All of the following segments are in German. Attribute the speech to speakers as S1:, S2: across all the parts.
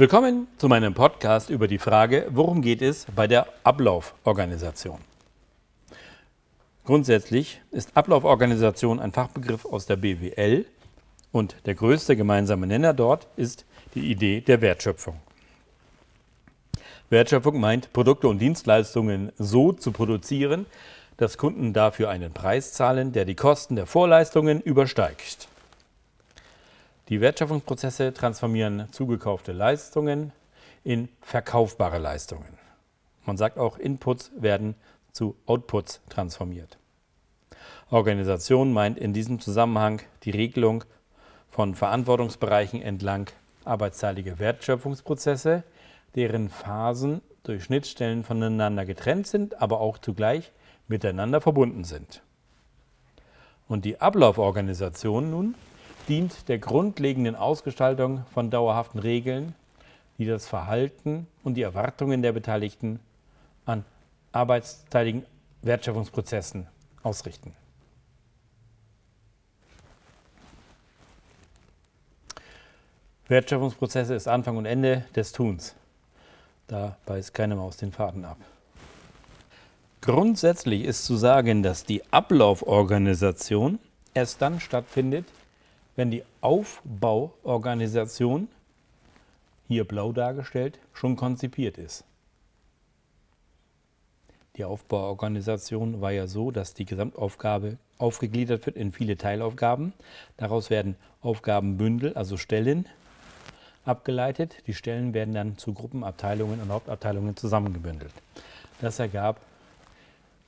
S1: Willkommen zu meinem Podcast über die Frage, worum geht es bei der Ablauforganisation. Grundsätzlich ist Ablauforganisation ein Fachbegriff aus der BWL und der größte gemeinsame Nenner dort ist die Idee der Wertschöpfung. Wertschöpfung meint, Produkte und Dienstleistungen so zu produzieren, dass Kunden dafür einen Preis zahlen, der die Kosten der Vorleistungen übersteigt. Die Wertschöpfungsprozesse transformieren zugekaufte Leistungen in verkaufbare Leistungen. Man sagt auch, Inputs werden zu Outputs transformiert. Organisation meint in diesem Zusammenhang die Regelung von Verantwortungsbereichen entlang arbeitsteilige Wertschöpfungsprozesse, deren Phasen durch Schnittstellen voneinander getrennt sind, aber auch zugleich miteinander verbunden sind. Und die Ablauforganisation nun dient der grundlegenden Ausgestaltung von dauerhaften Regeln, die das Verhalten und die Erwartungen der Beteiligten an arbeitsteiligen Wertschöpfungsprozessen ausrichten. Wertschöpfungsprozesse ist Anfang und Ende des Tuns. Da beißt keine Maus den Faden ab. Grundsätzlich ist zu sagen, dass die Ablauforganisation erst dann stattfindet, wenn die Aufbauorganisation, hier blau dargestellt, schon konzipiert ist. Die Aufbauorganisation war ja so, dass die Gesamtaufgabe aufgegliedert wird in viele Teilaufgaben. Daraus werden Aufgabenbündel, also Stellen, abgeleitet. Die Stellen werden dann zu Gruppenabteilungen und Hauptabteilungen zusammengebündelt. Das ergab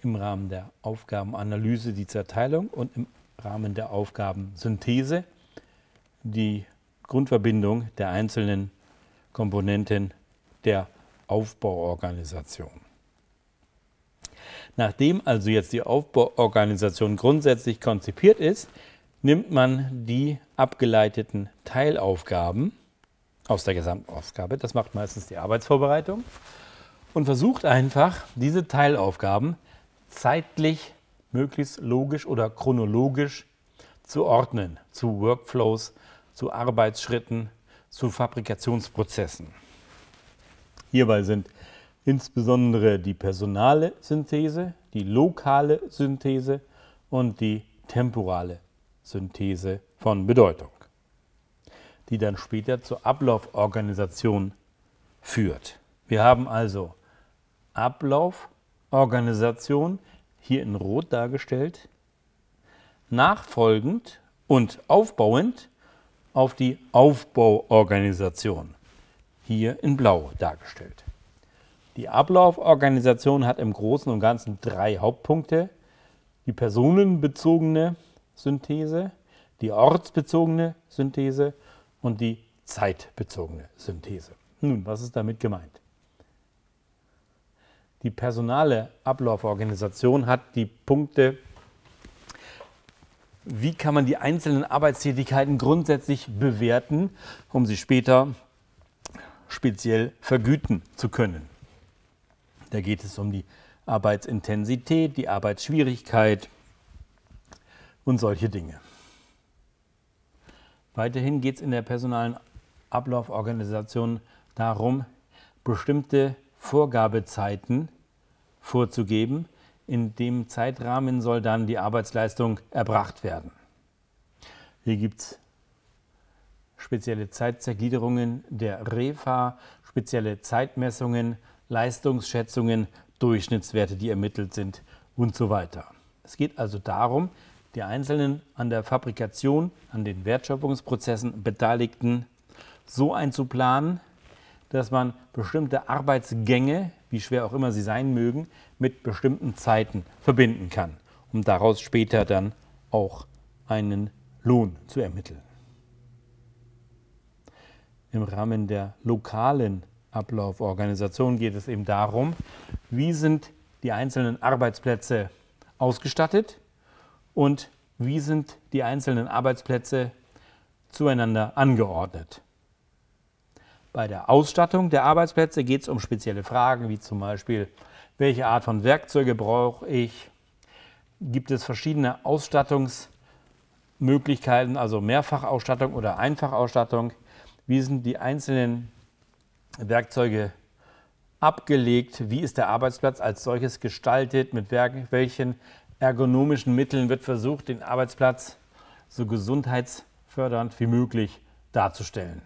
S1: im Rahmen der Aufgabenanalyse die Zerteilung und im Rahmen der Aufgabensynthese die Grundverbindung der einzelnen Komponenten der Aufbauorganisation. Nachdem also jetzt die Aufbauorganisation grundsätzlich konzipiert ist, nimmt man die abgeleiteten Teilaufgaben aus der Gesamtaufgabe, das macht meistens die Arbeitsvorbereitung, und versucht einfach, diese Teilaufgaben zeitlich möglichst logisch oder chronologisch zu ordnen, zu Workflows zu Arbeitsschritten, zu Fabrikationsprozessen. Hierbei sind insbesondere die personale Synthese, die lokale Synthese und die temporale Synthese von Bedeutung, die dann später zur Ablauforganisation führt. Wir haben also Ablauforganisation hier in Rot dargestellt, nachfolgend und aufbauend auf die Aufbauorganisation, hier in Blau dargestellt. Die Ablauforganisation hat im Großen und Ganzen drei Hauptpunkte. Die personenbezogene Synthese, die ortsbezogene Synthese und die zeitbezogene Synthese. Nun, was ist damit gemeint? Die personale Ablauforganisation hat die Punkte wie kann man die einzelnen Arbeitstätigkeiten grundsätzlich bewerten, um sie später speziell vergüten zu können. Da geht es um die Arbeitsintensität, die Arbeitsschwierigkeit und solche Dinge. Weiterhin geht es in der personalen Ablauforganisation darum, bestimmte Vorgabezeiten vorzugeben, in dem Zeitrahmen soll dann die Arbeitsleistung erbracht werden. Hier gibt es spezielle Zeitzergliederungen der REFA, spezielle Zeitmessungen, Leistungsschätzungen, Durchschnittswerte, die ermittelt sind und so weiter. Es geht also darum, die einzelnen an der Fabrikation, an den Wertschöpfungsprozessen Beteiligten so einzuplanen, dass man bestimmte Arbeitsgänge, wie schwer auch immer sie sein mögen, mit bestimmten Zeiten verbinden kann, um daraus später dann auch einen Lohn zu ermitteln. Im Rahmen der lokalen Ablauforganisation geht es eben darum, wie sind die einzelnen Arbeitsplätze ausgestattet und wie sind die einzelnen Arbeitsplätze zueinander angeordnet. Bei der Ausstattung der Arbeitsplätze geht es um spezielle Fragen, wie zum Beispiel, welche Art von Werkzeuge brauche ich? Gibt es verschiedene Ausstattungsmöglichkeiten, also Mehrfachausstattung oder Einfachausstattung? Wie sind die einzelnen Werkzeuge abgelegt, wie ist der Arbeitsplatz als solches gestaltet, mit welchen ergonomischen Mitteln wird versucht, den Arbeitsplatz so gesundheitsfördernd wie möglich darzustellen.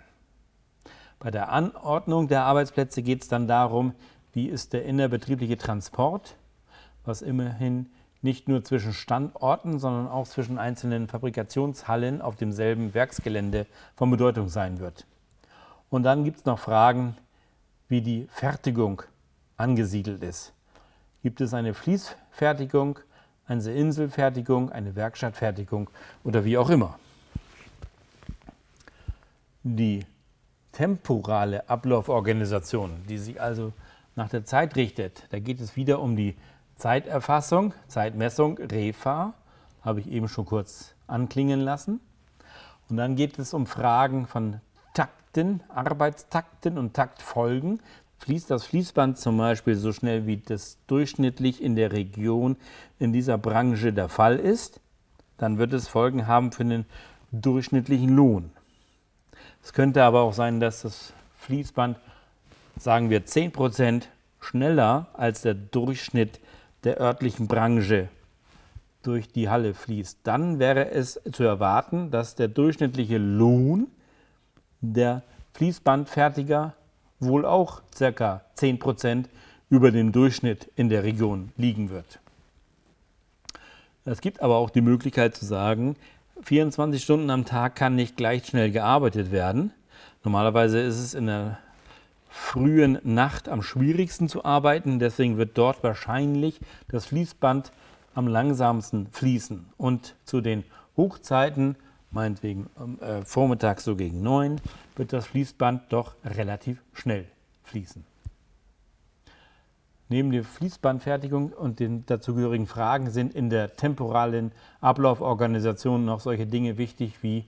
S1: Bei der Anordnung der Arbeitsplätze geht es dann darum, wie ist der innerbetriebliche Transport, was immerhin nicht nur zwischen Standorten, sondern auch zwischen einzelnen Fabrikationshallen auf demselben Werksgelände von Bedeutung sein wird. Und dann gibt es noch Fragen, wie die Fertigung angesiedelt ist. Gibt es eine Fließfertigung, eine Inselfertigung, eine Werkstattfertigung oder wie auch immer. Die temporale Ablauforganisation, die sich also nach der Zeit richtet, da geht es wieder um die Zeiterfassung, Zeitmessung, REFA, habe ich eben schon kurz anklingen lassen. Und dann geht es um Fragen von Takten, Arbeitstakten und Taktfolgen. Fließt das Fließband zum Beispiel so schnell, wie das durchschnittlich in der Region in dieser Branche der Fall ist, dann wird es Folgen haben für den durchschnittlichen Lohn. Es könnte aber auch sein, dass das Fließband, sagen wir, 10% schneller als der Durchschnitt der örtlichen Branche durch die Halle fließt. Dann wäre es zu erwarten, dass der durchschnittliche Lohn der Fließbandfertiger wohl auch ca. 10% über dem Durchschnitt in der Region liegen wird. Es gibt aber auch die Möglichkeit zu sagen, 24 Stunden am Tag kann nicht gleich schnell gearbeitet werden. Normalerweise ist es in der frühen Nacht am schwierigsten zu arbeiten, deswegen wird dort wahrscheinlich das Fließband am langsamsten fließen. Und zu den Hochzeiten meinetwegen äh, vormittags so gegen neun, wird das Fließband doch relativ schnell fließen. Neben der Fließbandfertigung und den dazugehörigen Fragen sind in der temporalen Ablauforganisation noch solche Dinge wichtig wie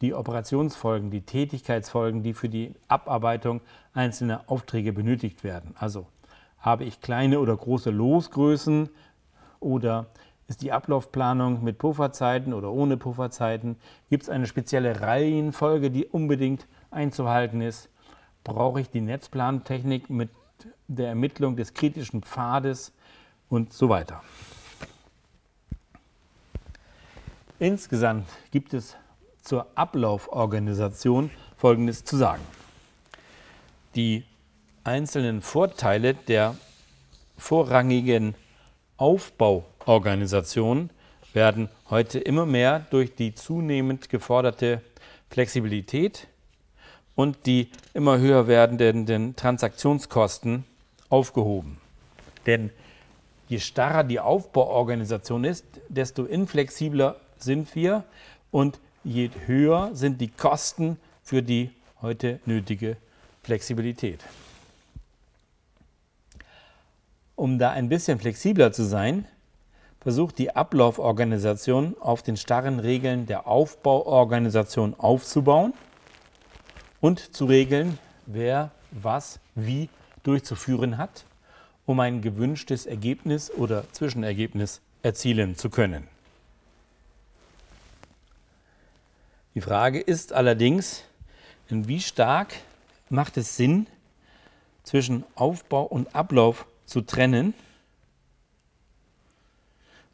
S1: die Operationsfolgen, die Tätigkeitsfolgen, die für die Abarbeitung einzelner Aufträge benötigt werden. Also habe ich kleine oder große Losgrößen oder ist die Ablaufplanung mit Pufferzeiten oder ohne Pufferzeiten? Gibt es eine spezielle Reihenfolge, die unbedingt einzuhalten ist? Brauche ich die Netzplantechnik mit der Ermittlung des kritischen Pfades und so weiter? Insgesamt gibt es zur Ablauforganisation Folgendes zu sagen. Die einzelnen Vorteile der vorrangigen Aufbauorganisationen werden heute immer mehr durch die zunehmend geforderte Flexibilität und die immer höher werdenden Transaktionskosten aufgehoben. Denn je starrer die Aufbauorganisation ist, desto inflexibler sind wir und je höher sind die Kosten für die heute nötige Flexibilität. Um da ein bisschen flexibler zu sein, versucht die Ablauforganisation auf den starren Regeln der Aufbauorganisation aufzubauen und zu regeln, wer was wie durchzuführen hat, um ein gewünschtes Ergebnis oder Zwischenergebnis erzielen zu können. Die Frage ist allerdings, in wie stark macht es Sinn, zwischen Aufbau und Ablauf zu trennen.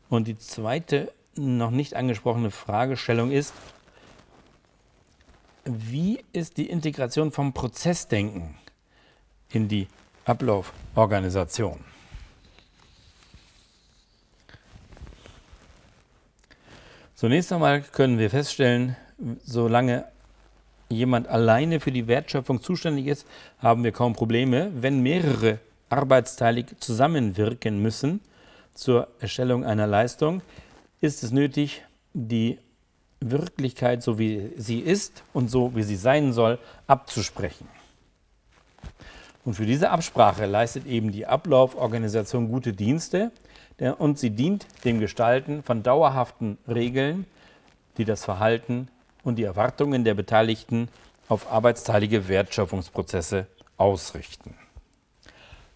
S1: Und die zweite noch nicht angesprochene Fragestellung ist, wie ist die Integration vom Prozessdenken in die Ablauforganisation? Zunächst einmal können wir feststellen, solange jemand alleine für die Wertschöpfung zuständig ist, haben wir kaum Probleme. Wenn mehrere arbeitsteilig zusammenwirken müssen zur Erstellung einer Leistung, ist es nötig, die Wirklichkeit, so wie sie ist und so wie sie sein soll, abzusprechen. Und für diese Absprache leistet eben die Ablauforganisation gute Dienste und sie dient dem Gestalten von dauerhaften Regeln, die das Verhalten und die Erwartungen der Beteiligten auf arbeitsteilige Wertschöpfungsprozesse ausrichten.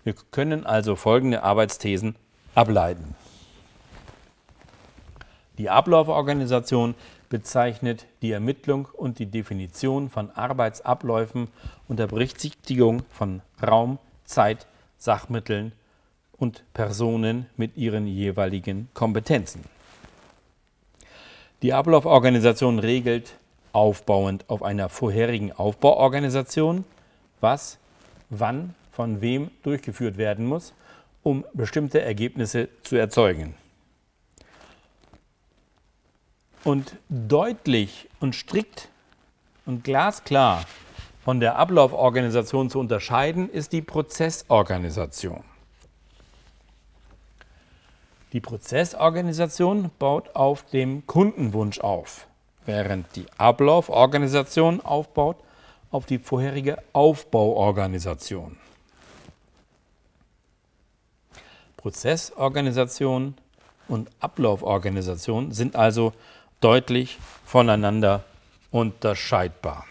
S1: Wir können also folgende Arbeitsthesen ableiten. Die Ablauforganisation bezeichnet die Ermittlung und die Definition von Arbeitsabläufen unter Berücksichtigung von Raum, Zeit, Sachmitteln und Personen mit ihren jeweiligen Kompetenzen. Die Ablauforganisation regelt aufbauend auf einer vorherigen Aufbauorganisation, was wann von wem durchgeführt werden muss, um bestimmte Ergebnisse zu erzeugen. Und deutlich und strikt und glasklar von der Ablauforganisation zu unterscheiden ist die Prozessorganisation. Die Prozessorganisation baut auf dem Kundenwunsch auf, während die Ablauforganisation aufbaut auf die vorherige Aufbauorganisation. Prozessorganisation und Ablauforganisation sind also deutlich voneinander unterscheidbar.